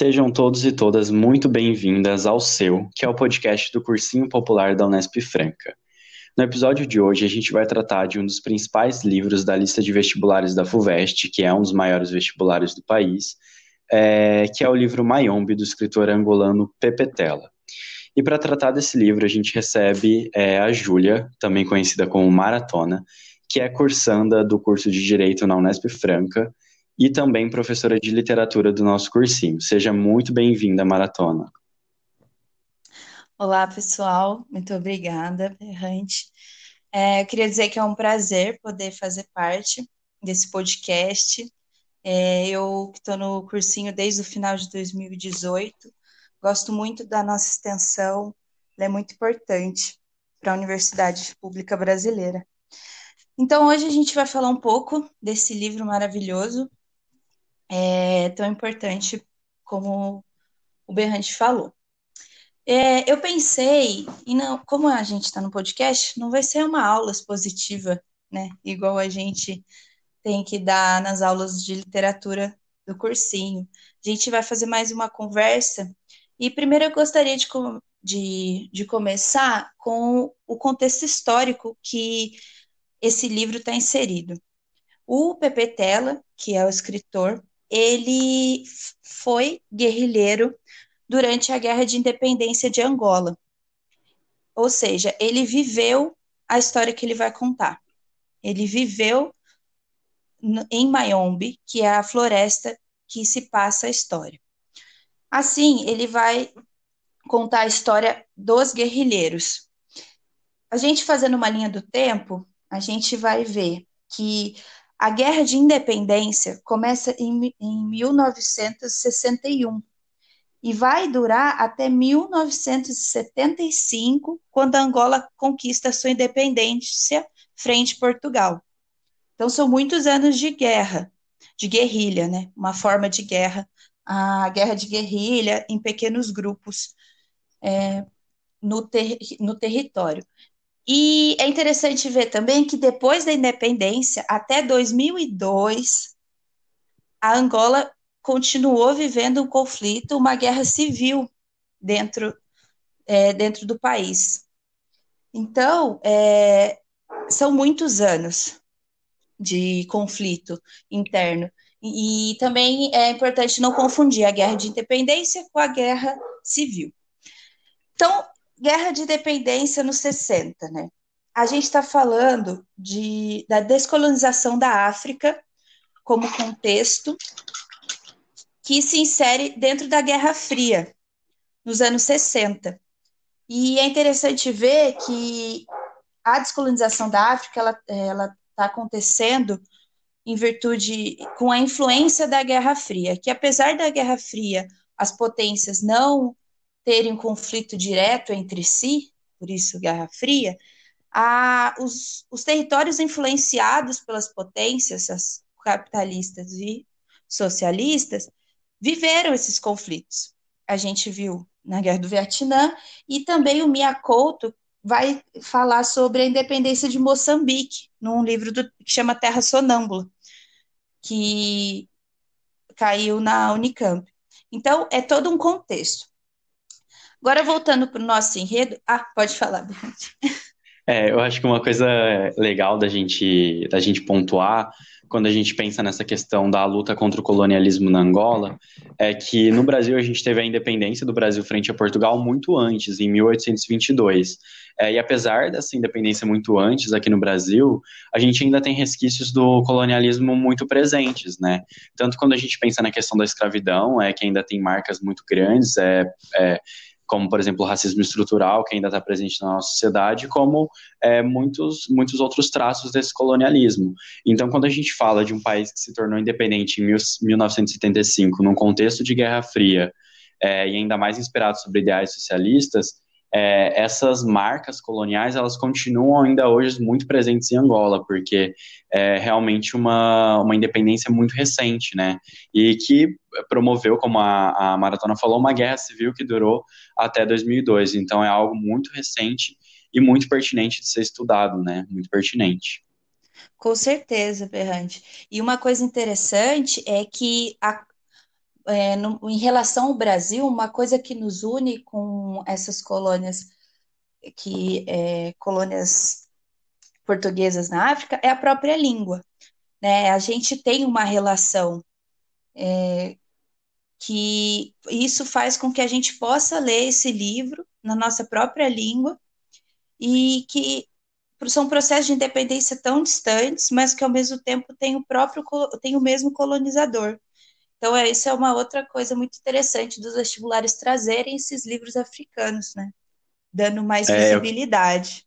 Sejam todos e todas muito bem-vindas ao seu, que é o podcast do Cursinho Popular da Unesp Franca. No episódio de hoje, a gente vai tratar de um dos principais livros da lista de vestibulares da FUVEST, que é um dos maiores vestibulares do país, é, que é o livro Mayombe, do escritor angolano Pepe Tela. E para tratar desse livro, a gente recebe é, a Júlia, também conhecida como Maratona, que é cursanda do curso de Direito na Unesp Franca, e também professora de literatura do nosso cursinho. Seja muito bem-vinda, Maratona. Olá, pessoal. Muito obrigada, Errante. É, eu queria dizer que é um prazer poder fazer parte desse podcast. É, eu estou no cursinho desde o final de 2018, gosto muito da nossa extensão, ela é muito importante para a Universidade Pública Brasileira. Então, hoje a gente vai falar um pouco desse livro maravilhoso, é, tão importante como o Berrante falou. É, eu pensei, e não, como a gente está no podcast, não vai ser uma aula expositiva, né? Igual a gente tem que dar nas aulas de literatura do cursinho. A gente vai fazer mais uma conversa. E primeiro eu gostaria de, de, de começar com o contexto histórico que esse livro está inserido. O Pepe Tela, que é o escritor, ele foi guerrilheiro durante a Guerra de Independência de Angola. Ou seja, ele viveu a história que ele vai contar. Ele viveu em Mayombe, que é a floresta que se passa a história. Assim, ele vai contar a história dos guerrilheiros. A gente fazendo uma linha do tempo, a gente vai ver que a Guerra de Independência começa em, em 1961 e vai durar até 1975, quando Angola conquista sua independência frente a Portugal. Então, são muitos anos de guerra, de guerrilha, né? Uma forma de guerra, a guerra de guerrilha em pequenos grupos é, no, ter no território. E é interessante ver também que depois da independência, até 2002, a Angola continuou vivendo um conflito, uma guerra civil dentro, é, dentro do país. Então, é, são muitos anos de conflito interno. E, e também é importante não confundir a guerra de independência com a guerra civil. Então, guerra de independência nos 60, né? A gente está falando de, da descolonização da África como contexto que se insere dentro da Guerra Fria, nos anos 60. E é interessante ver que a descolonização da África ela está acontecendo em virtude com a influência da Guerra Fria, que apesar da Guerra Fria as potências não terem conflito direto entre si, por isso Guerra Fria, a, os, os territórios influenciados pelas potências as capitalistas e socialistas viveram esses conflitos. A gente viu na Guerra do Vietnã e também o Mia Couto vai falar sobre a independência de Moçambique num livro do, que chama Terra Sonâmbula, que caiu na Unicamp. Então, é todo um contexto. Agora, voltando para o nosso enredo. Ah, pode falar, Bernardo. É, eu acho que uma coisa legal da gente, da gente pontuar quando a gente pensa nessa questão da luta contra o colonialismo na Angola, é que no Brasil a gente teve a independência do Brasil frente a Portugal muito antes, em 1822. É, e apesar dessa independência muito antes aqui no Brasil, a gente ainda tem resquícios do colonialismo muito presentes, né? Tanto quando a gente pensa na questão da escravidão, é que ainda tem marcas muito grandes, é, é como, por exemplo, o racismo estrutural, que ainda está presente na nossa sociedade, como é, muitos, muitos outros traços desse colonialismo. Então, quando a gente fala de um país que se tornou independente em 1975, num contexto de Guerra Fria, é, e ainda mais inspirado sobre ideais socialistas, é, essas marcas coloniais elas continuam ainda hoje muito presentes em Angola, porque é realmente uma, uma independência muito recente, né? E que promoveu, como a, a Maratona falou, uma guerra civil que durou até 2002. Então é algo muito recente e muito pertinente de ser estudado, né? Muito pertinente. Com certeza, Berrante. E uma coisa interessante é que a, é, no, em relação ao Brasil, uma coisa que nos une com essas colônias que é, colônias portuguesas na África é a própria língua. Né? A gente tem uma relação é, que isso faz com que a gente possa ler esse livro na nossa própria língua e que são processos de independência tão distantes, mas que ao mesmo tempo tem o próprio tem o mesmo colonizador. Então, é, isso é uma outra coisa muito interessante dos vestibulares trazerem esses livros africanos, né? Dando mais é, visibilidade.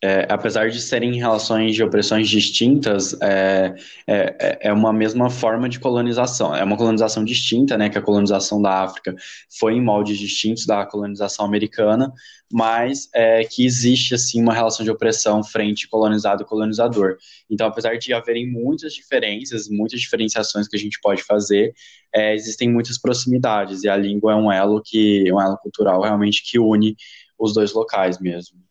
É, apesar de serem relações de opressões distintas, é, é, é, uma mesma forma de colonização. É uma colonização distinta, né? Que a colonização da África foi em moldes distintos da colonização americana, mas é, que existe assim uma relação de opressão frente colonizado colonizador. Então, apesar de haverem muitas diferenças, muitas diferenciações que a gente pode fazer, é, existem muitas proximidades e a língua é um elo que, um elo cultural realmente que une os dois locais mesmo.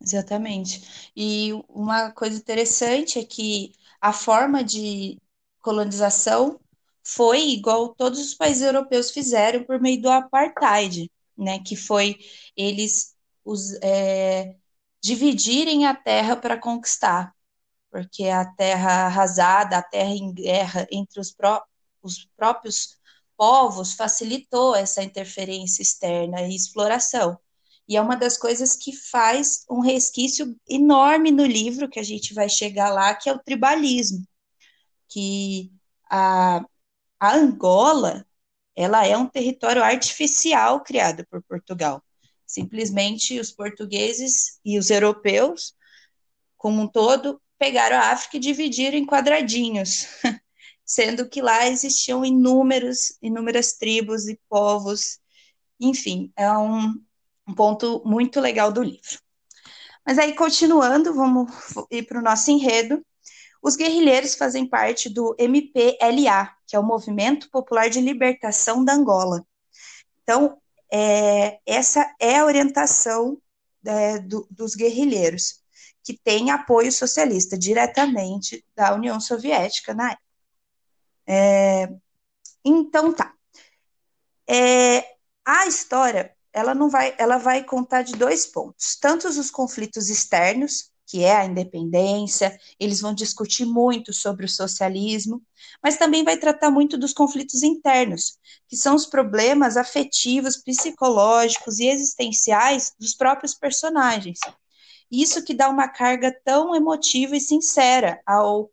Exatamente. E uma coisa interessante é que a forma de colonização foi igual todos os países europeus fizeram por meio do apartheid, né? Que foi eles os, é, dividirem a terra para conquistar, porque a terra arrasada, a terra em guerra entre os, pró os próprios povos facilitou essa interferência externa e exploração. E é uma das coisas que faz um resquício enorme no livro, que a gente vai chegar lá, que é o tribalismo. Que a, a Angola, ela é um território artificial criado por Portugal. Simplesmente os portugueses e os europeus, como um todo, pegaram a África e dividiram em quadradinhos, sendo que lá existiam inúmeros, inúmeras tribos e povos. Enfim, é um, um ponto muito legal do livro. Mas aí, continuando, vamos ir para o nosso enredo. Os guerrilheiros fazem parte do MPLA, que é o Movimento Popular de Libertação da Angola. Então, é, essa é a orientação é, do, dos guerrilheiros, que tem apoio socialista diretamente da União Soviética na época. É, então, tá. É, a história ela não vai, ela vai contar de dois pontos, tanto os conflitos externos, que é a independência, eles vão discutir muito sobre o socialismo, mas também vai tratar muito dos conflitos internos, que são os problemas afetivos, psicológicos e existenciais dos próprios personagens. Isso que dá uma carga tão emotiva e sincera ao,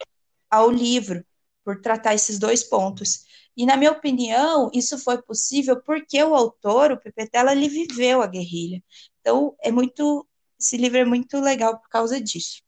ao livro, por tratar esses dois pontos. E, na minha opinião, isso foi possível porque o autor, o Pepe Tela, ele viveu a guerrilha. Então, é muito. Esse livro é muito legal por causa disso.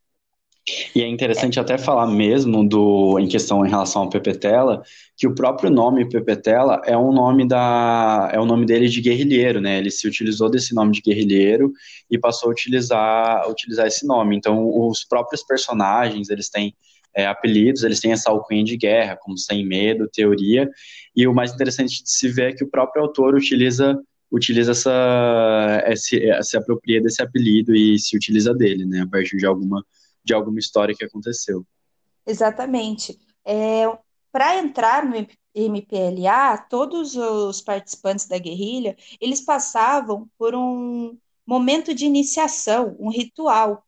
E é interessante é. até falar mesmo do, em questão em relação ao Pepetela, que o próprio nome Pepetela é um nome da é o nome dele de guerrilheiro, né? Ele se utilizou desse nome de guerrilheiro e passou a utilizar utilizar esse nome. Então, os próprios personagens, eles têm é, apelidos, eles têm essa alcunha de guerra, como Sem Medo, Teoria, e o mais interessante de se ver é que o próprio autor utiliza utiliza essa esse, se apropria desse apelido e se utiliza dele, né, a partir de alguma de alguma história que aconteceu. Exatamente. É, Para entrar no MPLA, todos os participantes da guerrilha, eles passavam por um momento de iniciação, um ritual,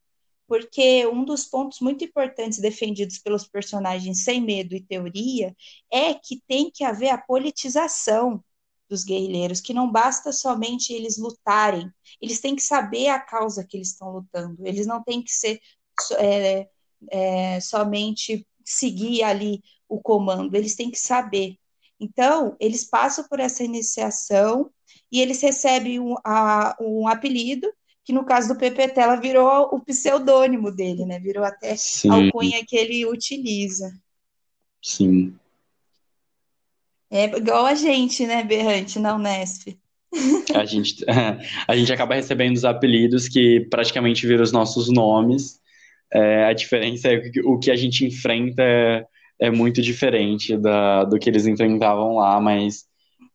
porque um dos pontos muito importantes defendidos pelos personagens sem medo e teoria é que tem que haver a politização dos guerrilheiros, que não basta somente eles lutarem, eles têm que saber a causa que eles estão lutando, eles não têm que ser é, é, somente seguir ali o comando, eles têm que saber. Então, eles passam por essa iniciação e eles recebem um, a, um apelido que no caso do Pepe Tela virou o pseudônimo dele, né? Virou até Sim. a alcunha que ele utiliza. Sim. É igual a gente, né, Berrante, na Unesp. A gente, a gente acaba recebendo os apelidos que praticamente viram os nossos nomes. É, a diferença é que o que a gente enfrenta é, é muito diferente da, do que eles enfrentavam lá, mas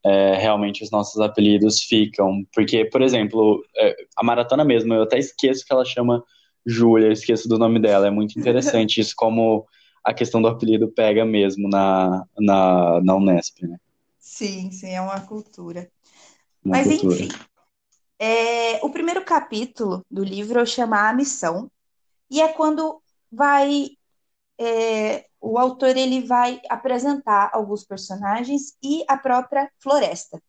é, realmente os nossos apelidos ficam. Porque, por exemplo, é, a maratona mesmo, eu até esqueço que ela chama Júlia, esqueço do nome dela. É muito interessante isso, como a questão do apelido pega mesmo na, na, na Unesp, né? Sim, sim, é uma cultura. Uma Mas, cultura. enfim, é, o primeiro capítulo do livro chama A Missão, e é quando vai é, o autor ele vai apresentar alguns personagens e a própria floresta.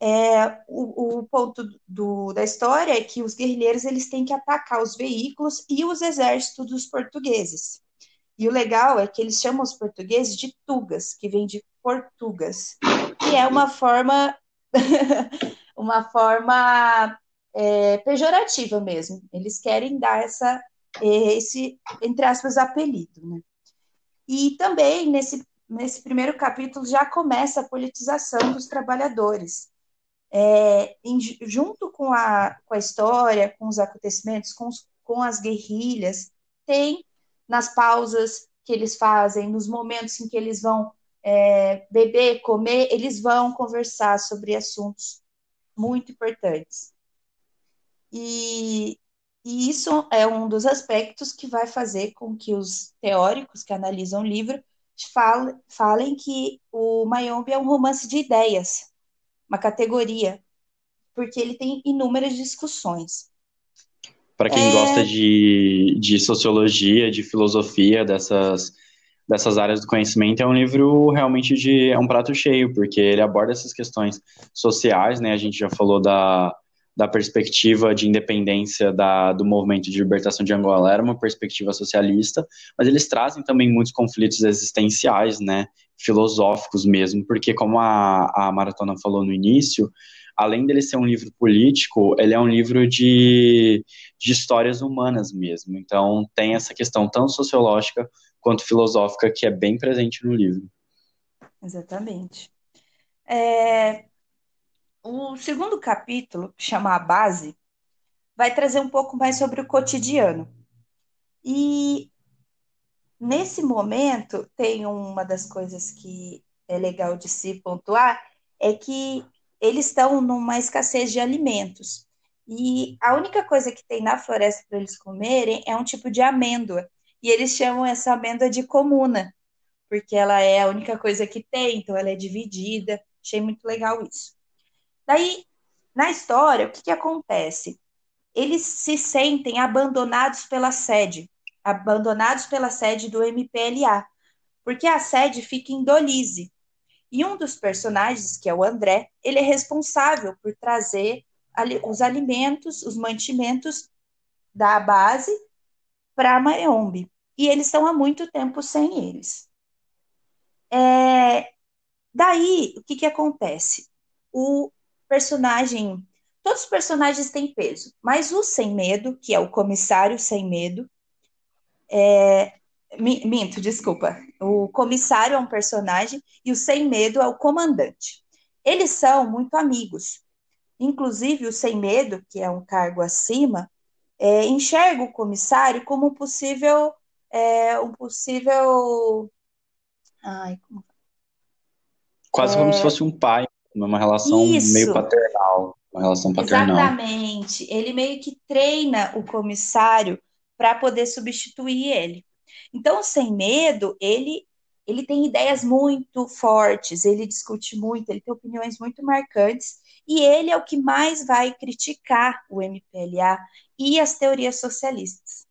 É, o, o, ponto do, da história é que os guerrilheiros eles têm que atacar os veículos e os exércitos dos portugueses. E o legal é que eles chamam os portugueses de tugas, que vem de portugas, que é uma forma uma forma é, pejorativa mesmo. Eles querem dar essa esse entre aspas apelido, né? E também nesse nesse primeiro capítulo já começa a politização dos trabalhadores. É, em, junto com a, com a história, com os acontecimentos, com, os, com as guerrilhas, tem nas pausas que eles fazem, nos momentos em que eles vão é, beber, comer, eles vão conversar sobre assuntos muito importantes. E, e isso é um dos aspectos que vai fazer com que os teóricos que analisam o livro falem, falem que o Mayombe é um romance de ideias, uma categoria, porque ele tem inúmeras discussões. Para quem é... gosta de, de sociologia, de filosofia, dessas, dessas áreas do conhecimento, é um livro realmente de. é um prato cheio, porque ele aborda essas questões sociais, né? A gente já falou da, da perspectiva de independência da, do movimento de libertação de Angola era uma perspectiva socialista, mas eles trazem também muitos conflitos existenciais, né, filosóficos mesmo, porque como a, a Maratona falou no início, além dele ser um livro político, ele é um livro de, de histórias humanas mesmo. Então, tem essa questão tanto sociológica quanto filosófica que é bem presente no livro. Exatamente. É, o segundo capítulo, que chama A Base, vai trazer um pouco mais sobre o cotidiano. E nesse momento, tem uma das coisas que é legal de se pontuar, é que eles estão numa escassez de alimentos. E a única coisa que tem na floresta para eles comerem é um tipo de amêndoa. E eles chamam essa amêndoa de comuna, porque ela é a única coisa que tem, então ela é dividida. Achei muito legal isso. Daí, na história, o que, que acontece? Eles se sentem abandonados pela sede, abandonados pela sede do MPLA, porque a sede fica em Dolise, e um dos personagens, que é o André, ele é responsável por trazer os alimentos, os mantimentos da base para Mayombe. E eles estão há muito tempo sem eles. É, daí, o que, que acontece? O personagem. Todos os personagens têm peso, mas o sem medo, que é o comissário sem medo, é, Minto, desculpa. O comissário é um personagem e o sem medo é o comandante. Eles são muito amigos. Inclusive, o sem medo, que é um cargo acima, é, enxerga o comissário como um possível. É, um possível. Ai, como... Quase é... como se fosse um pai, uma relação Isso. meio paternal. Uma relação paternal. Exatamente. Ele meio que treina o comissário para poder substituir ele. Então, sem medo, ele ele tem ideias muito fortes, ele discute muito, ele tem opiniões muito marcantes, e ele é o que mais vai criticar o MPLA e as teorias socialistas.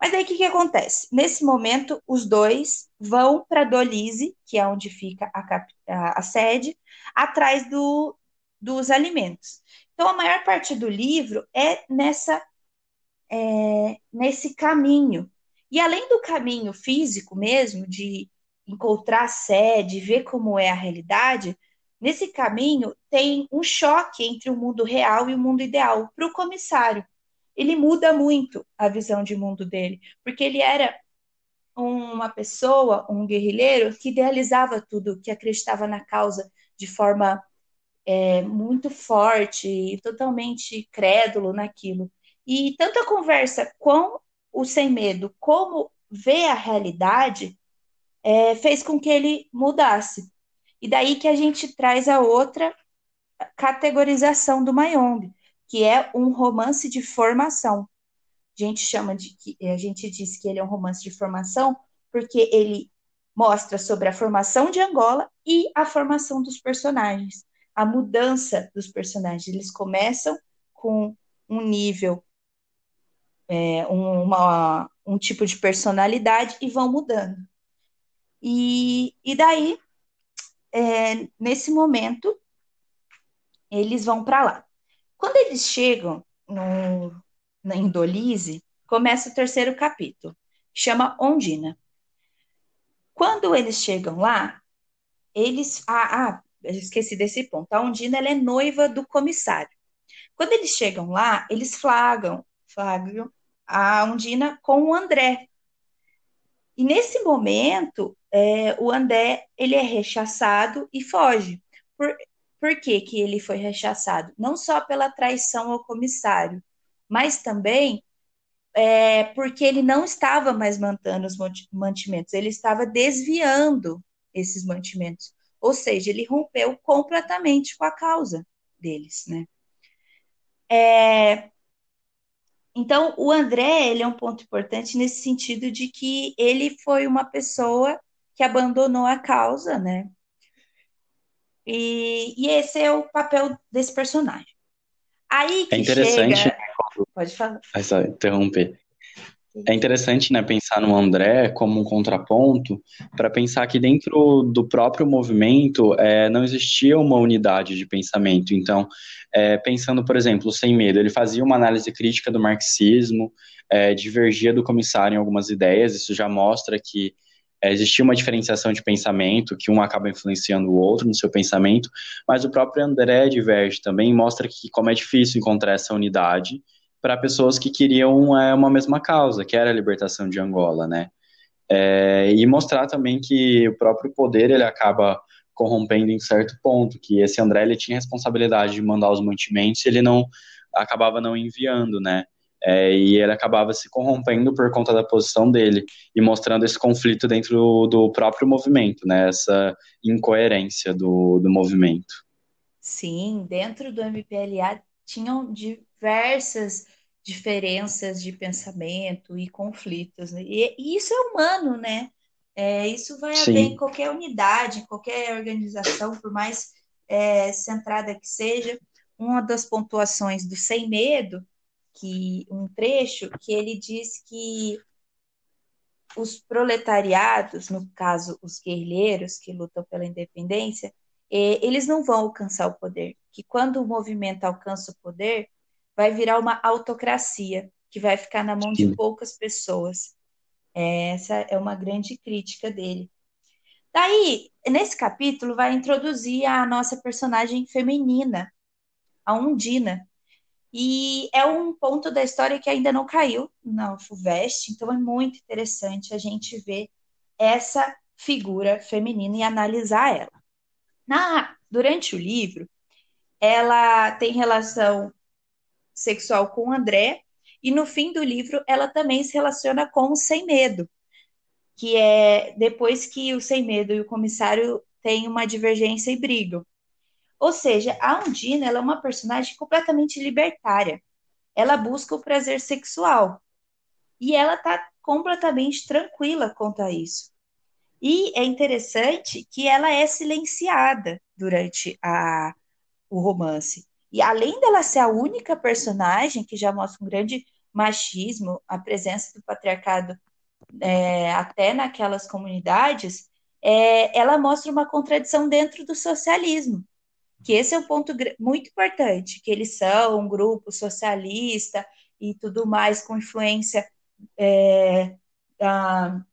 Mas aí o que, que acontece? Nesse momento, os dois vão para Dolise, que é onde fica a, a, a sede, atrás do, dos alimentos. Então, a maior parte do livro é nessa é, nesse caminho e além do caminho físico mesmo, de encontrar a sede, ver como é a realidade, nesse caminho tem um choque entre o mundo real e o mundo ideal para o comissário. Ele muda muito a visão de mundo dele, porque ele era uma pessoa, um guerrilheiro que idealizava tudo, que acreditava na causa de forma é, muito forte, totalmente crédulo naquilo. E tanto a conversa com o Sem Medo como ver a realidade é, fez com que ele mudasse. E daí que a gente traz a outra categorização do Mayombe, que é um romance de formação. A gente chama de que a gente diz que ele é um romance de formação porque ele mostra sobre a formação de Angola e a formação dos personagens, a mudança dos personagens. Eles começam com um nível, é, uma, um tipo de personalidade e vão mudando. E, e daí, é, nesse momento, eles vão para lá. Quando eles chegam no, na Indolise, começa o terceiro capítulo, chama Ondina. Quando eles chegam lá, eles. Ah, ah esqueci desse ponto. A Ondina ela é noiva do comissário. Quando eles chegam lá, eles flagram, flagram a Ondina com o André. E nesse momento, é, o André ele é rechaçado e foge. Por, por que, que ele foi rechaçado? Não só pela traição ao comissário, mas também é, porque ele não estava mais mantendo os mantimentos, ele estava desviando esses mantimentos. Ou seja, ele rompeu completamente com a causa deles, né? É, então, o André, ele é um ponto importante nesse sentido de que ele foi uma pessoa que abandonou a causa, né? E, e esse é o papel desse personagem. Aí que é interessante. Chega... Pode falar. É só interromper. É interessante, né, pensar no André como um contraponto para pensar que dentro do próprio movimento é, não existia uma unidade de pensamento. Então, é, pensando, por exemplo, Sem Medo, ele fazia uma análise crítica do marxismo, é, divergia do comissário em algumas ideias, isso já mostra que é, existia uma diferenciação de pensamento, que um acaba influenciando o outro no seu pensamento, mas o próprio André diverge também, mostra que como é difícil encontrar essa unidade, para pessoas que queriam é, uma mesma causa, que era a libertação de Angola, né? É, e mostrar também que o próprio poder ele acaba corrompendo em certo ponto, que esse André ele tinha responsabilidade de mandar os mantimentos ele não acabava não enviando, né? É, e ele acabava se corrompendo por conta da posição dele e mostrando esse conflito dentro do, do próprio movimento, né? Essa incoerência do, do movimento. Sim, dentro do MPLA tinham diversas diferenças de pensamento e conflitos. Né? E, e, isso é humano, né? É, isso vai Sim. haver em qualquer unidade, em qualquer organização, por mais é, centrada que seja. Uma das pontuações do Sem Medo, que um trecho que ele diz que os proletariados, no caso os guerrilheiros que lutam pela independência, é, eles não vão alcançar o poder. Que quando o movimento alcança o poder, vai virar uma autocracia, que vai ficar na mão de poucas pessoas. Essa é uma grande crítica dele. Daí, nesse capítulo, vai introduzir a nossa personagem feminina, a Undina. E é um ponto da história que ainda não caiu na FUVEST, então é muito interessante a gente ver essa figura feminina e analisar ela. Na, durante o livro, ela tem relação sexual com André, e no fim do livro ela também se relaciona com o Sem Medo, que é depois que o Sem Medo e o comissário têm uma divergência e brigam. Ou seja, a Undina é uma personagem completamente libertária. Ela busca o prazer sexual. E ela está completamente tranquila quanto a isso. E é interessante que ela é silenciada durante a, o romance. E além dela ser a única personagem que já mostra um grande machismo, a presença do patriarcado é, até naquelas comunidades, é, ela mostra uma contradição dentro do socialismo, que esse é um ponto muito importante, que eles são um grupo socialista e tudo mais com influência é, da,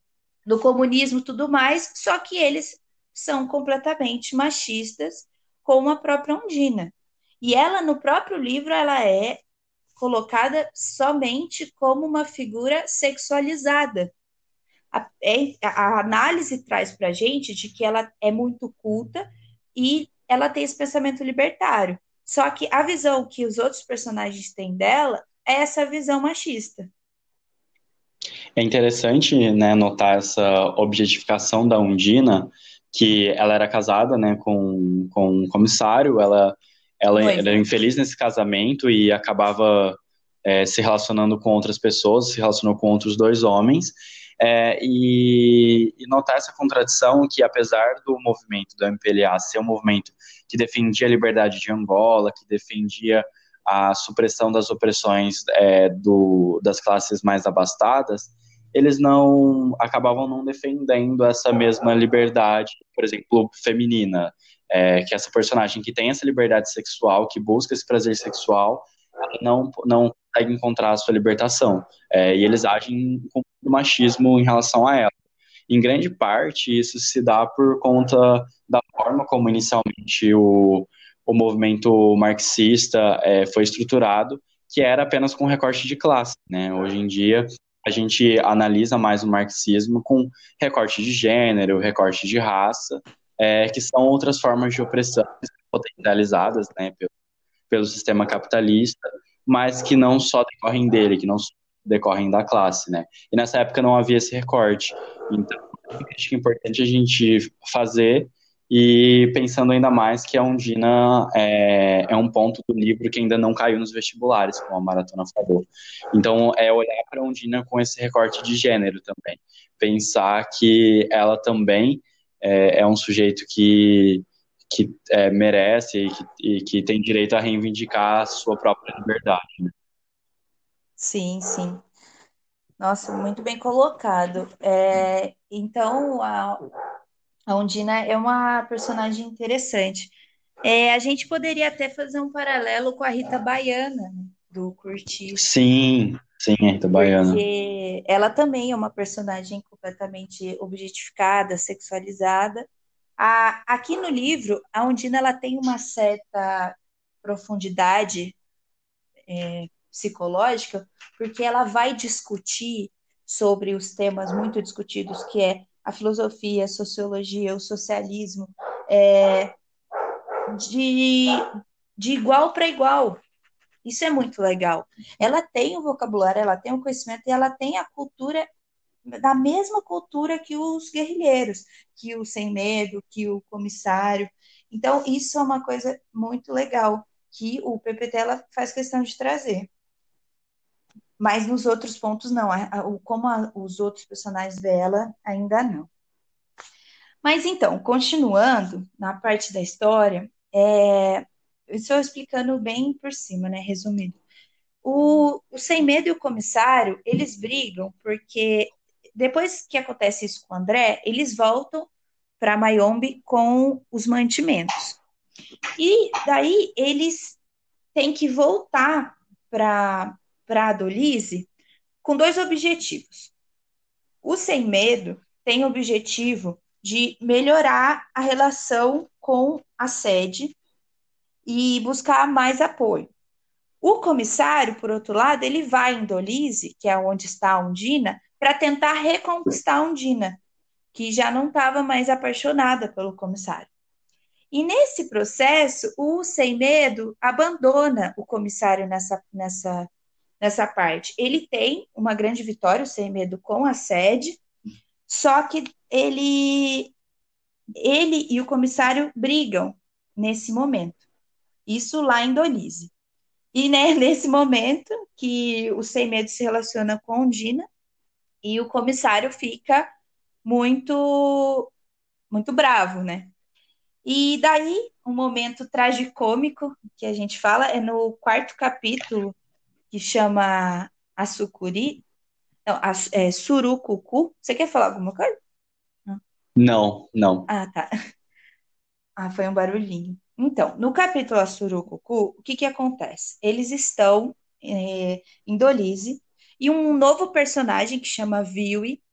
do comunismo tudo mais, só que eles são completamente machistas, como a própria Ondina. E ela, no próprio livro, ela é colocada somente como uma figura sexualizada. A, é, a análise traz para gente de que ela é muito culta e ela tem esse pensamento libertário. Só que a visão que os outros personagens têm dela é essa visão machista. É interessante, né, notar essa objetificação da Undina, que ela era casada, né, com, com um comissário, ela, ela era infeliz nesse casamento e acabava é, se relacionando com outras pessoas, se relacionou com outros dois homens, é, e, e, notar essa contradição que, apesar do movimento do MPLA ser um movimento que defendia a liberdade de Angola, que defendia a supressão das opressões é, do, das classes mais abastadas, eles não acabavam não defendendo essa mesma liberdade, por exemplo, feminina, é, que essa personagem que tem essa liberdade sexual, que busca esse prazer sexual, não não consegue encontrar a sua libertação. É, e eles agem com machismo em relação a ela. Em grande parte, isso se dá por conta da forma como inicialmente o, o movimento marxista é, foi estruturado, que era apenas com recorte de classe. Né? Hoje em dia, a gente analisa mais o marxismo com recorte de gênero, recorte de raça, é, que são outras formas de opressão potencializadas né, pelo, pelo sistema capitalista, mas que não só decorrem dele, que não decorrem da classe, né? E nessa época não havia esse recorte. Então, acho que é importante a gente fazer e pensando ainda mais que a Undina é, é, um ponto do livro que ainda não caiu nos vestibulares, como a Maratona falou. Então, é olhar para a Undina com esse recorte de gênero também. Pensar que ela também é, é um sujeito que, que é, merece e que, e que, tem direito a reivindicar a sua própria liberdade. Né? Sim, sim. Nossa, muito bem colocado. É, então, a, a Undina é uma personagem interessante. É, a gente poderia até fazer um paralelo com a Rita Baiana, né, do Curtis. Sim, sim, a Rita Baiana. Porque ela também é uma personagem completamente objetificada, sexualizada. A, aqui no livro, a Undina ela tem uma certa profundidade é, psicológica, porque ela vai discutir sobre os temas muito discutidos, que é a filosofia, a sociologia, o socialismo, é, de, de igual para igual. Isso é muito legal. Ela tem o vocabulário, ela tem o conhecimento e ela tem a cultura da mesma cultura que os guerrilheiros, que o sem medo, que o comissário. Então, isso é uma coisa muito legal que o PPT ela faz questão de trazer. Mas nos outros pontos, não. como os outros personagens dela, ainda não. Mas então, continuando na parte da história, é, estou explicando bem por cima, né? Resumido. O, o Sem Medo e o comissário, eles brigam porque depois que acontece isso com o André, eles voltam para Mayombe com os mantimentos. E daí eles têm que voltar para a Adolise com dois objetivos. O Sem Medo tem o objetivo de melhorar a relação com a sede e buscar mais apoio. O comissário, por outro lado, ele vai em Dolise, que é onde está a Undina, para tentar reconquistar a Undina, que já não estava mais apaixonada pelo comissário. E nesse processo, o Sem Medo abandona o comissário nessa, nessa nessa parte. Ele tem uma grande vitória, o Sem Medo, com a sede, só que ele, ele e o comissário brigam nesse momento. Isso lá em Dolise. E né, nesse momento que o Sem Medo se relaciona com Dina e o comissário fica muito muito bravo, né? E daí, um momento tragicômico que a gente fala é no quarto capítulo que chama Açucuri. Não, é, Surucucu. Você quer falar alguma coisa? Não, não. Ah, tá. Ah, foi um barulhinho. Então, no capítulo Surucucu, o que que acontece? Eles estão é, em Dolise e um novo personagem que chama Viui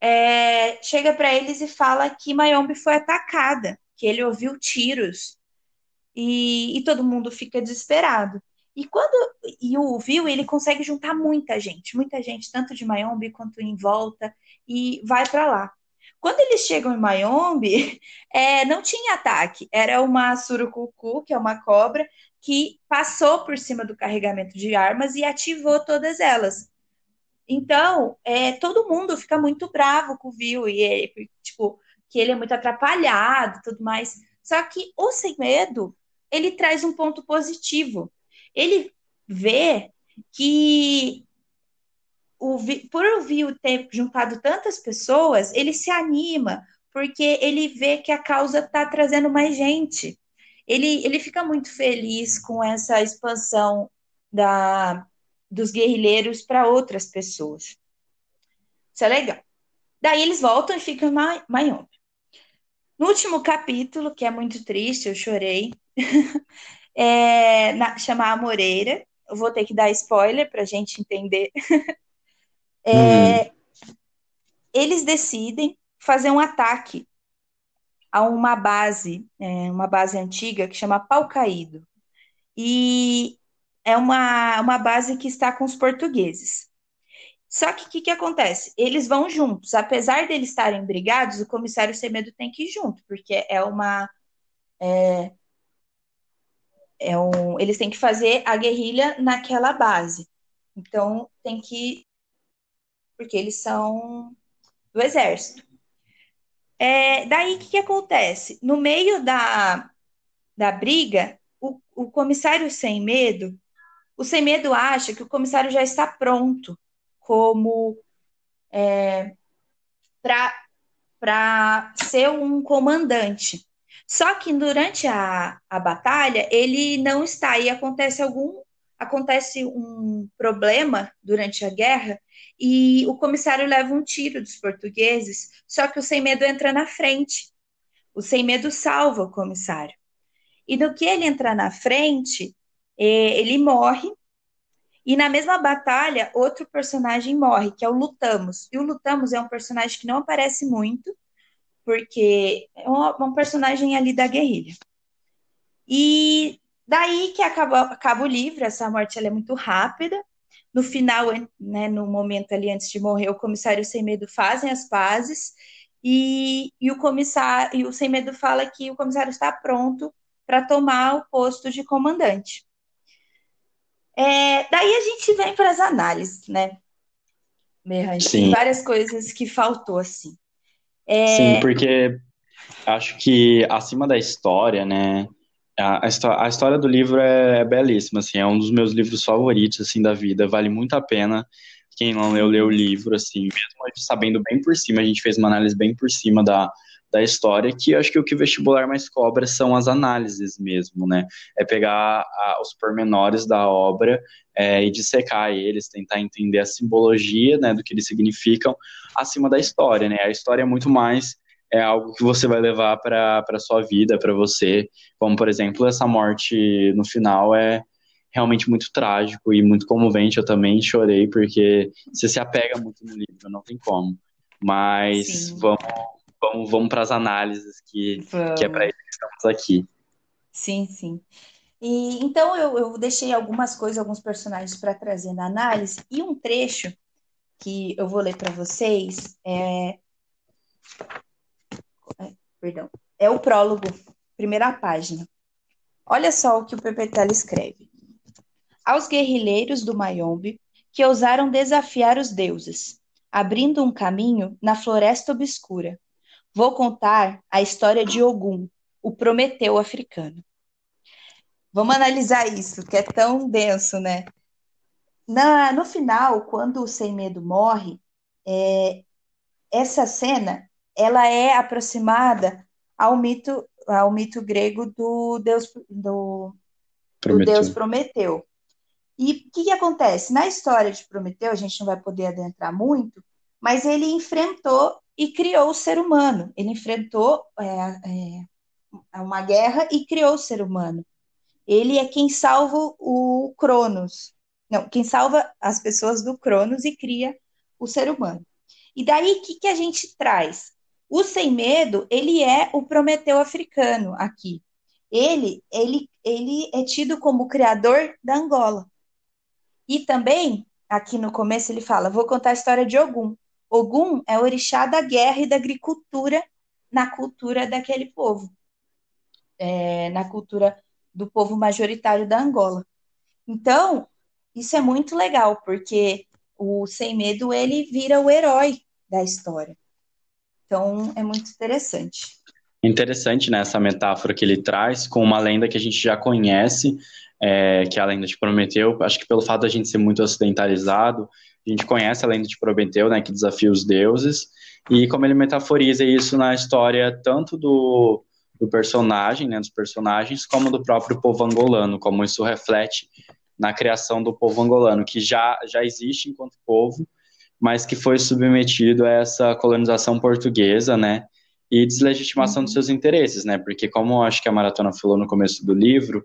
é, chega para eles e fala que Mayombe foi atacada, que ele ouviu tiros e, e todo mundo fica desesperado. E quando e o Viu, ele consegue juntar muita gente, muita gente, tanto de Mayombe quanto em volta, e vai para lá. Quando eles chegam em Mayombe, é, não tinha ataque, era uma surucucu, que é uma cobra, que passou por cima do carregamento de armas e ativou todas elas. Então, é, todo mundo fica muito bravo com o Vil, e é, tipo, que ele é muito atrapalhado tudo mais. Só que o Sem Medo, ele traz um ponto positivo. Ele vê que o, por o Vil ter juntado tantas pessoas, ele se anima, porque ele vê que a causa está trazendo mais gente. Ele, ele fica muito feliz com essa expansão da, dos guerrilheiros para outras pessoas. Isso é legal. Daí eles voltam e ficam em Mayombe. No último capítulo, que é muito triste, eu chorei, é, na, chamar a Moreira. Eu vou ter que dar spoiler para a gente entender. é, hum. Eles decidem fazer um ataque a uma base, é, uma base antiga que chama Pau Caído. E é uma, uma base que está com os portugueses. Só que o que, que, acontece? Eles vão juntos. Apesar de eles estarem brigados, o comissário Semedo tem que ir junto, porque é uma. É, é um, eles têm que fazer a guerrilha naquela base. Então, tem que. Porque eles são do exército. É, daí, o que, que acontece? No meio da, da briga, o, o comissário Sem Medo. O Sem Medo acha que o comissário já está pronto como é, para ser um comandante. Só que durante a, a batalha ele não está e acontece algum acontece um problema durante a guerra e o comissário leva um tiro dos portugueses, só que o sem medo entra na frente. O sem medo salva o comissário. E no que ele entra na frente, é, ele morre e na mesma batalha, outro personagem morre, que é o Lutamos. E o Lutamos é um personagem que não aparece muito, porque é um, um personagem ali da guerrilha. E daí que acaba, acaba o livro, essa morte ela é muito rápida. No final, né, no momento ali antes de morrer, o comissário Sem Medo fazem as pazes e, e o comissário e o Sem Medo fala que o comissário está pronto para tomar o posto de comandante. É, daí a gente vem para as análises, né? Tem várias coisas que faltou, assim. É... Sim, porque acho que acima da história, né? A, a, história do livro é, é, belíssima, assim, é um dos meus livros favoritos, assim, da vida, vale muito a pena quem não leu, leu o livro, assim, mesmo sabendo bem por cima, a gente fez uma análise bem por cima da, da história, que acho que o que o vestibular mais cobra são as análises mesmo, né? É pegar a, os pormenores da obra é, e dissecar eles, tentar entender a simbologia, né, do que eles significam, acima da história, né? A história é muito mais é algo que você vai levar para a sua vida, para você, como por exemplo essa morte no final é realmente muito trágico e muito comovente. Eu também chorei porque você se apega muito no livro, não tem como. Mas Sim. vamos vamos, vamos para as análises que, que é para isso que estamos aqui. Sim, sim. E então eu, eu deixei algumas coisas, alguns personagens para trazer na análise, e um trecho que eu vou ler para vocês é... Perdão. É o prólogo, primeira página. Olha só o que o Pepe Tela escreve. Aos guerrilheiros do Mayombe que ousaram desafiar os deuses, abrindo um caminho na floresta obscura, Vou contar a história de Ogum, o Prometeu africano. Vamos analisar isso, que é tão denso, né? Na, no final, quando o Sem Medo morre, é, essa cena ela é aproximada ao mito, ao mito grego do Deus, do, do Deus Prometeu. E o que, que acontece? Na história de Prometeu, a gente não vai poder adentrar muito, mas ele enfrentou e criou o ser humano. Ele enfrentou é, é, uma guerra e criou o ser humano. Ele é quem salva o Cronos. Não, quem salva as pessoas do Cronos e cria o ser humano. E daí, o que, que a gente traz? O Sem Medo, ele é o Prometeu africano aqui. Ele, ele, ele é tido como criador da Angola. E também, aqui no começo, ele fala: vou contar a história de Ogum, Ogum é o orixá da guerra e da agricultura na cultura daquele povo, é, na cultura do povo majoritário da Angola. Então, isso é muito legal, porque o Sem Medo ele vira o herói da história. Então, é muito interessante. Interessante, né, essa metáfora que ele traz com uma lenda que a gente já conhece, é, que é a lenda de Prometeu. Acho que pelo fato da gente ser muito ocidentalizado, a gente conhece a lenda de Prometeu, né, que desafia os deuses, e como ele metaforiza isso na história tanto do, do personagem, né, dos personagens, como do próprio povo angolano, como isso reflete na criação do povo angolano, que já, já existe enquanto povo, mas que foi submetido a essa colonização portuguesa, né, e deslegitimação dos uhum. seus interesses, né, porque como acho que a Maratona falou no começo do livro,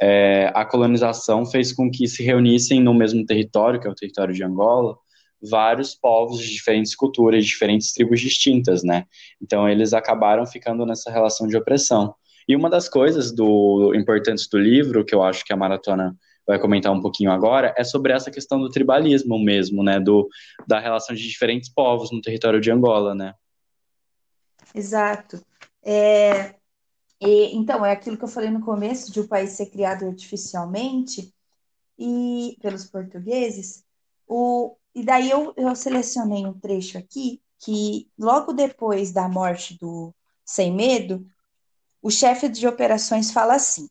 é, a colonização fez com que se reunissem no mesmo território, que é o território de Angola, vários povos de diferentes culturas, de diferentes tribos distintas, né? Então eles acabaram ficando nessa relação de opressão. E uma das coisas do importantes do livro, que eu acho que a maratona vai comentar um pouquinho agora, é sobre essa questão do tribalismo mesmo, né? Do, da relação de diferentes povos no território de Angola, né? Exato. É, e, então, é aquilo que eu falei no começo, de o país ser criado artificialmente e pelos portugueses. O, e daí eu, eu selecionei um trecho aqui que, logo depois da morte do Sem Medo, o chefe de operações fala assim: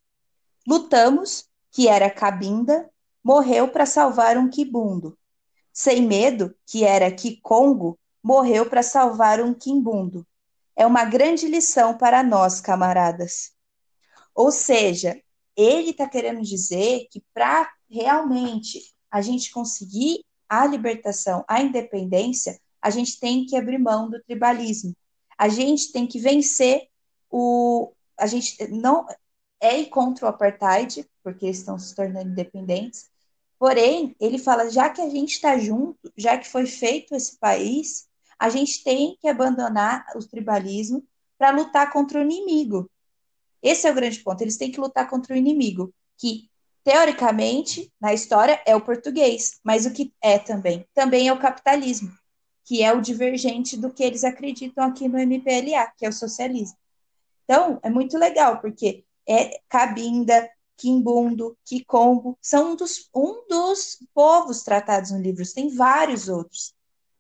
Lutamos, que era Cabinda, morreu para salvar um quibundo. Sem Medo, que era Kikongo, morreu para salvar um quimbundo é uma grande lição para nós, camaradas. Ou seja, ele está querendo dizer que para realmente a gente conseguir a libertação, a independência, a gente tem que abrir mão do tribalismo. A gente tem que vencer o. A gente não é ir contra o apartheid, porque eles estão se tornando independentes. Porém, ele fala: já que a gente está junto, já que foi feito esse país, a gente tem que abandonar o tribalismo para lutar contra o inimigo. Esse é o grande ponto. Eles têm que lutar contra o inimigo, que teoricamente, na história, é o português, mas o que é também? Também é o capitalismo, que é o divergente do que eles acreditam aqui no MPLA, que é o socialismo. Então, é muito legal, porque é Cabinda, Quimbundo, Kikongo, são um dos, um dos povos tratados no livro, tem vários outros.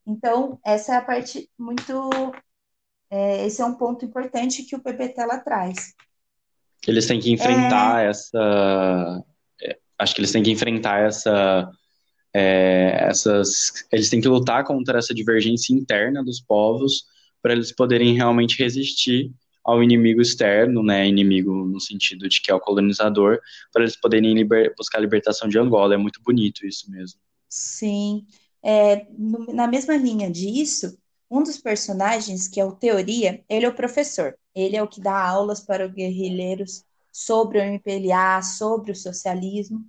Então, essa é a parte muito. É, esse é um ponto importante que o PPTela traz. Eles têm que enfrentar é... essa. É, acho que eles têm que enfrentar essa. É, essas, eles têm que lutar contra essa divergência interna dos povos para eles poderem realmente resistir ao inimigo externo, né, inimigo no sentido de que é o colonizador, para eles poderem liber, buscar a libertação de Angola. É muito bonito isso mesmo. Sim. É, no, na mesma linha disso, um dos personagens, que é o Teoria, ele é o professor. Ele é o que dá aulas para os guerrilheiros sobre o MPLA, sobre o socialismo.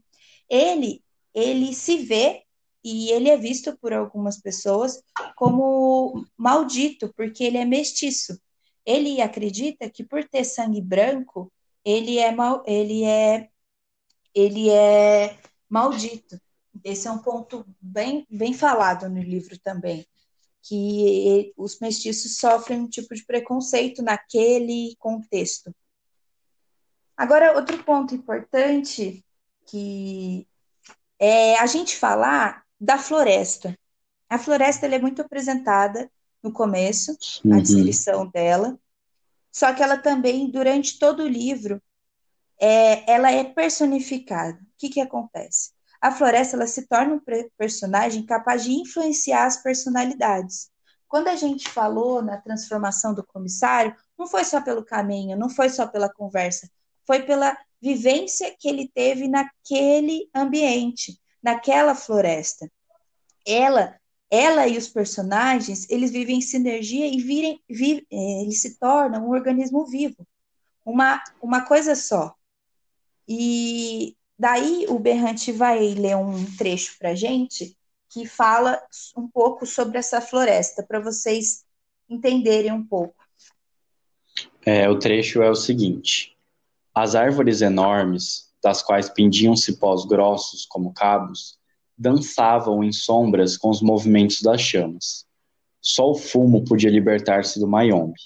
Ele, ele se vê e ele é visto por algumas pessoas como maldito, porque ele é mestiço. Ele acredita que por ter sangue branco, ele é mal, ele é ele é maldito. Esse é um ponto bem, bem falado no livro também, que os mestiços sofrem um tipo de preconceito naquele contexto. Agora, outro ponto importante que é a gente falar da floresta. A floresta é muito apresentada no começo, uhum. a descrição dela, só que ela também, durante todo o livro, é, ela é personificada. O que, que acontece? a floresta ela se torna um personagem capaz de influenciar as personalidades. Quando a gente falou na transformação do comissário, não foi só pelo caminho, não foi só pela conversa, foi pela vivência que ele teve naquele ambiente, naquela floresta. Ela, ela e os personagens, eles vivem em sinergia e virem, vir, é, eles se tornam um organismo vivo, uma, uma coisa só. E Daí o Berrante vai ler um trecho para gente que fala um pouco sobre essa floresta, para vocês entenderem um pouco. É, o trecho é o seguinte: as árvores enormes, das quais pendiam cipós grossos como cabos, dançavam em sombras com os movimentos das chamas. só o fumo podia libertar-se do Mayombe.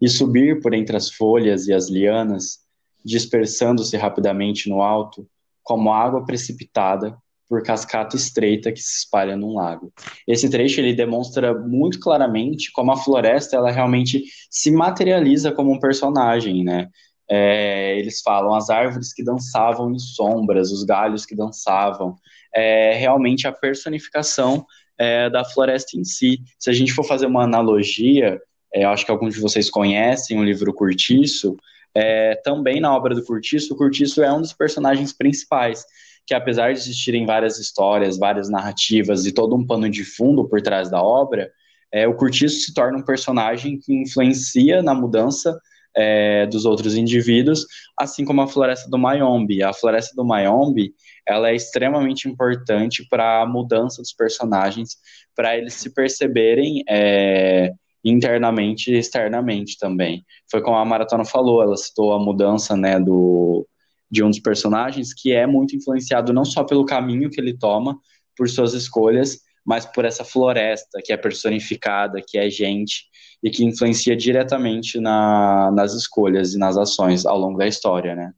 E subir por entre as folhas e as lianas, dispersando-se rapidamente no alto, como água precipitada por cascata estreita que se espalha num lago. Esse trecho ele demonstra muito claramente como a floresta ela realmente se materializa como um personagem, né? É, eles falam as árvores que dançavam em sombras, os galhos que dançavam, é realmente a personificação é, da floresta em si. Se a gente for fazer uma analogia, é, acho que alguns de vocês conhecem o livro Curtiço, é, também na obra do Curtiço, o Curtiço é um dos personagens principais, que apesar de existirem várias histórias, várias narrativas e todo um pano de fundo por trás da obra, é, o Curtiço se torna um personagem que influencia na mudança é, dos outros indivíduos, assim como a floresta do Mayombe. A floresta do Mayombe, ela é extremamente importante para a mudança dos personagens, para eles se perceberem é, internamente e externamente também. Foi como a Maratona falou, ela citou a mudança né, do, de um dos personagens, que é muito influenciado não só pelo caminho que ele toma, por suas escolhas, mas por essa floresta que é personificada, que é gente e que influencia diretamente na, nas escolhas e nas ações ao longo da história, né?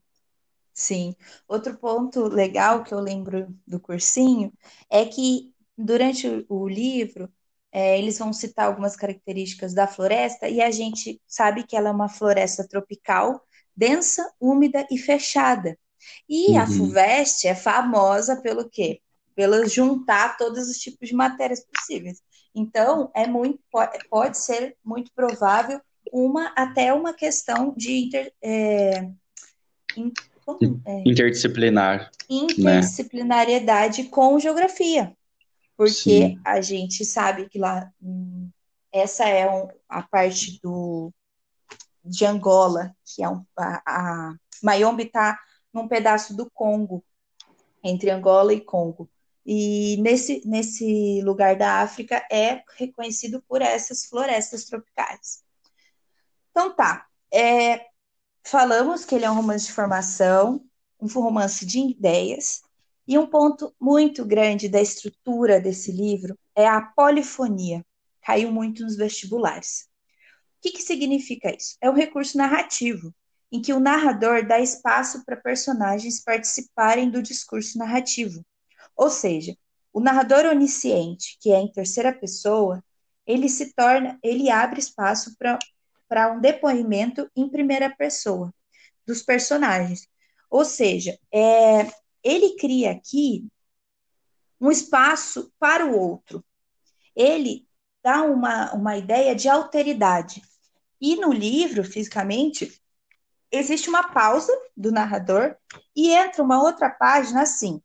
Sim. Outro ponto legal que eu lembro do cursinho é que durante o, livro é, eles vão citar algumas características da floresta e a gente sabe que ela é uma floresta tropical, densa, úmida e fechada. E uhum. a FUVEST é famosa pelo quê? pelo juntar todos os tipos de matérias possíveis. Então, é muito, pode, ser muito provável uma até uma questão de inter, é, in, como, é, interdisciplinar. Interdisciplinariedade né? com geografia. Porque Sim. a gente sabe que lá hum, essa é um, a parte do de Angola, que é um, a, a Mayombe está num pedaço do Congo, entre Angola e Congo. E nesse, nesse lugar da África é reconhecido por essas florestas tropicais. Então tá, é, falamos que ele é um romance de formação, um romance de ideias, e um ponto muito grande da estrutura desse livro é a polifonia. Caiu muito nos vestibulares. O que, que significa isso? É um recurso narrativo, em que o narrador dá espaço para personagens participarem do discurso narrativo ou seja, o narrador onisciente, que é em terceira pessoa, ele se torna, ele abre espaço para um depoimento em primeira pessoa dos personagens. Ou seja, é, ele cria aqui um espaço para o outro. Ele dá uma, uma ideia de alteridade. E no livro, fisicamente, existe uma pausa do narrador e entra uma outra página assim: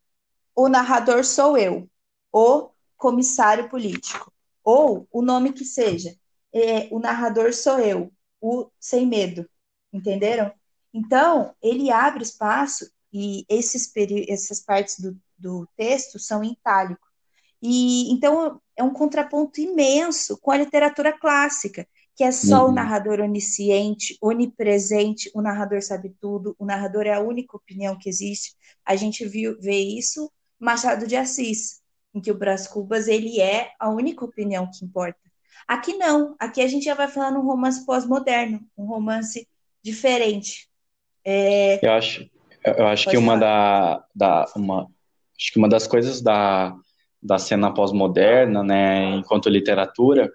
o narrador sou eu, o comissário político, ou o nome que seja, é, o narrador sou eu, o sem medo, entenderam? Então, ele abre espaço e esses essas partes do, do texto são em itálico. E então é um contraponto imenso com a literatura clássica, que é só uhum. o narrador onisciente, onipresente, o narrador sabe tudo, o narrador é a única opinião que existe. A gente viu, vê isso Machado de Assis, em que o Brás Cubas ele é a única opinião que importa. Aqui não, aqui a gente já vai falar num romance pós-moderno, um romance diferente. É... Eu acho, eu acho que uma da, da uma, acho que uma das coisas da, da cena pós-moderna, né, enquanto literatura,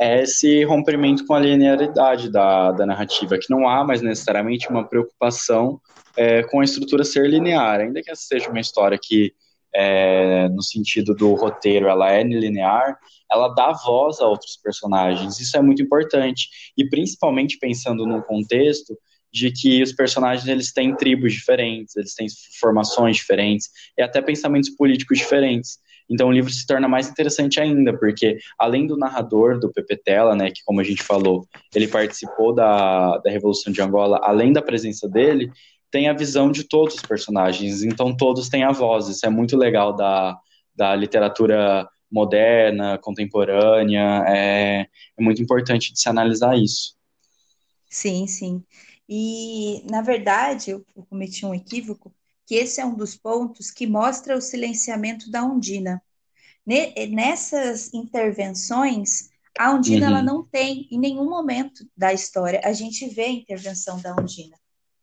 é esse rompimento com a linearidade da, da narrativa, que não há mais necessariamente uma preocupação é, com a estrutura ser linear, ainda que essa seja uma história que é, no sentido do roteiro, ela é linear, ela dá voz a outros personagens. Isso é muito importante. E principalmente pensando num contexto de que os personagens eles têm tribos diferentes, eles têm formações diferentes e até pensamentos políticos diferentes. Então o livro se torna mais interessante ainda, porque além do narrador, do Pepe Tela, né, que como a gente falou, ele participou da, da Revolução de Angola, além da presença dele, tem a visão de todos os personagens, então todos têm a voz. Isso é muito legal da, da literatura moderna, contemporânea, é, é muito importante de se analisar isso. Sim, sim. E, na verdade, eu cometi um equívoco, que esse é um dos pontos que mostra o silenciamento da Undina. Nessas intervenções, A Undina uhum. ela não tem, em nenhum momento da história, a gente vê a intervenção da Undina.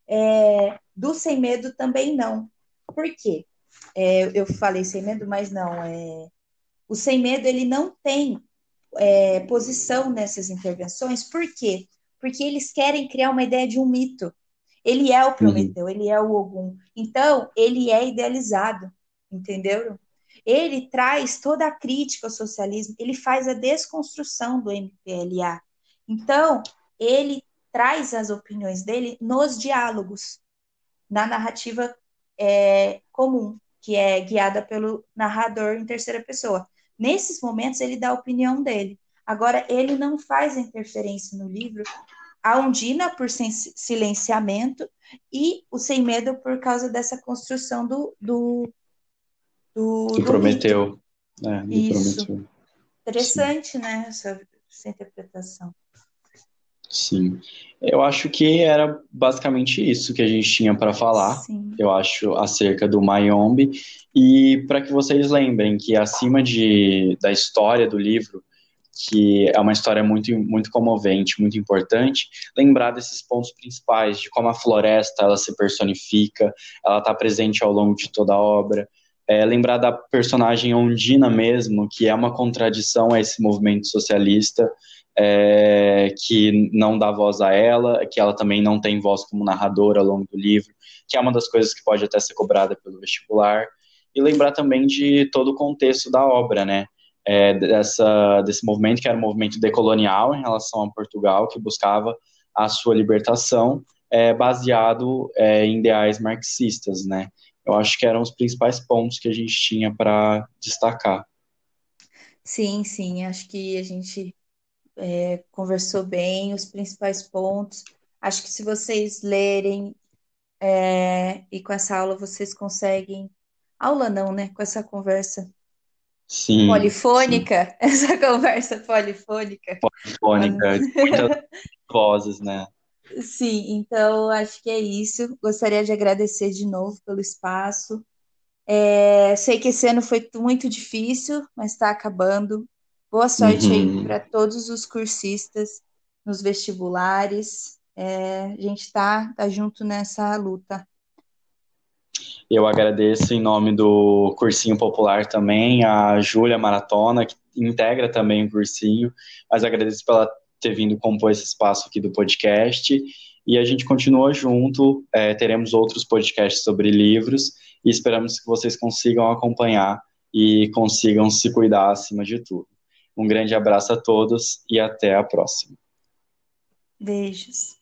É, do Sem Medo também não. Por quê? É, eu falei sem medo, mas não. É, o sem medo ele não tem é, posição nessas intervenções. Por quê? Porque eles querem criar uma ideia de um mito. Ele é o. Prometeu, uhum. ele é o Ogum. Então, ele é idealizado, entendeu? Ele traz toda a crítica ao socialismo, ele faz a desconstrução do MPLA. Então, ele traz as opiniões dele nos diálogos, na narrativa é, comum, que é guiada pelo narrador em terceira pessoa. Nesses momentos, ele dá a opinião dele. Agora, ele não faz interferência no livro. A Undina, por silenciamento, e o Sem Medo, por causa dessa construção do. do, do, do Prometeu. É, Isso. Prometeu. Interessante, Sim. né, essa, essa interpretação. Sim. Eu acho que era basicamente isso que a gente tinha para falar, Sim. eu acho, acerca do Mayombe. E para que vocês lembrem que acima de, da história do livro, que é uma história muito, muito comovente, muito importante, lembrar desses pontos principais, de como a floresta ela se personifica, ela está presente ao longo de toda a obra. É, lembrar da personagem Ondina mesmo, que é uma contradição a esse movimento socialista, é, que não dá voz a ela, que ela também não tem voz como narradora ao longo do livro, que é uma das coisas que pode até ser cobrada pelo vestibular, e lembrar também de todo o contexto da obra, né? É, dessa, desse movimento que era um movimento decolonial em relação a Portugal, que buscava a sua libertação, é, baseado é, em ideais marxistas, né? Eu acho que eram os principais pontos que a gente tinha para destacar. Sim, sim, acho que a gente é, conversou bem os principais pontos. Acho que se vocês lerem é, e com essa aula vocês conseguem. Aula não, né? Com essa conversa sim, polifônica, sim. essa conversa polifônica. Polifônica, muitas vozes, né? Sim, então acho que é isso. Gostaria de agradecer de novo pelo espaço. É, sei que esse ano foi muito difícil, mas está acabando. Boa sorte uhum. aí para todos os cursistas nos vestibulares. É, a gente está tá junto nessa luta. Eu agradeço em nome do Cursinho Popular também, a Júlia Maratona, que integra também o cursinho, mas agradeço pela ter vindo compor esse espaço aqui do podcast. E a gente continua junto, é, teremos outros podcasts sobre livros e esperamos que vocês consigam acompanhar e consigam se cuidar acima de tudo. Um grande abraço a todos e até a próxima. Beijos.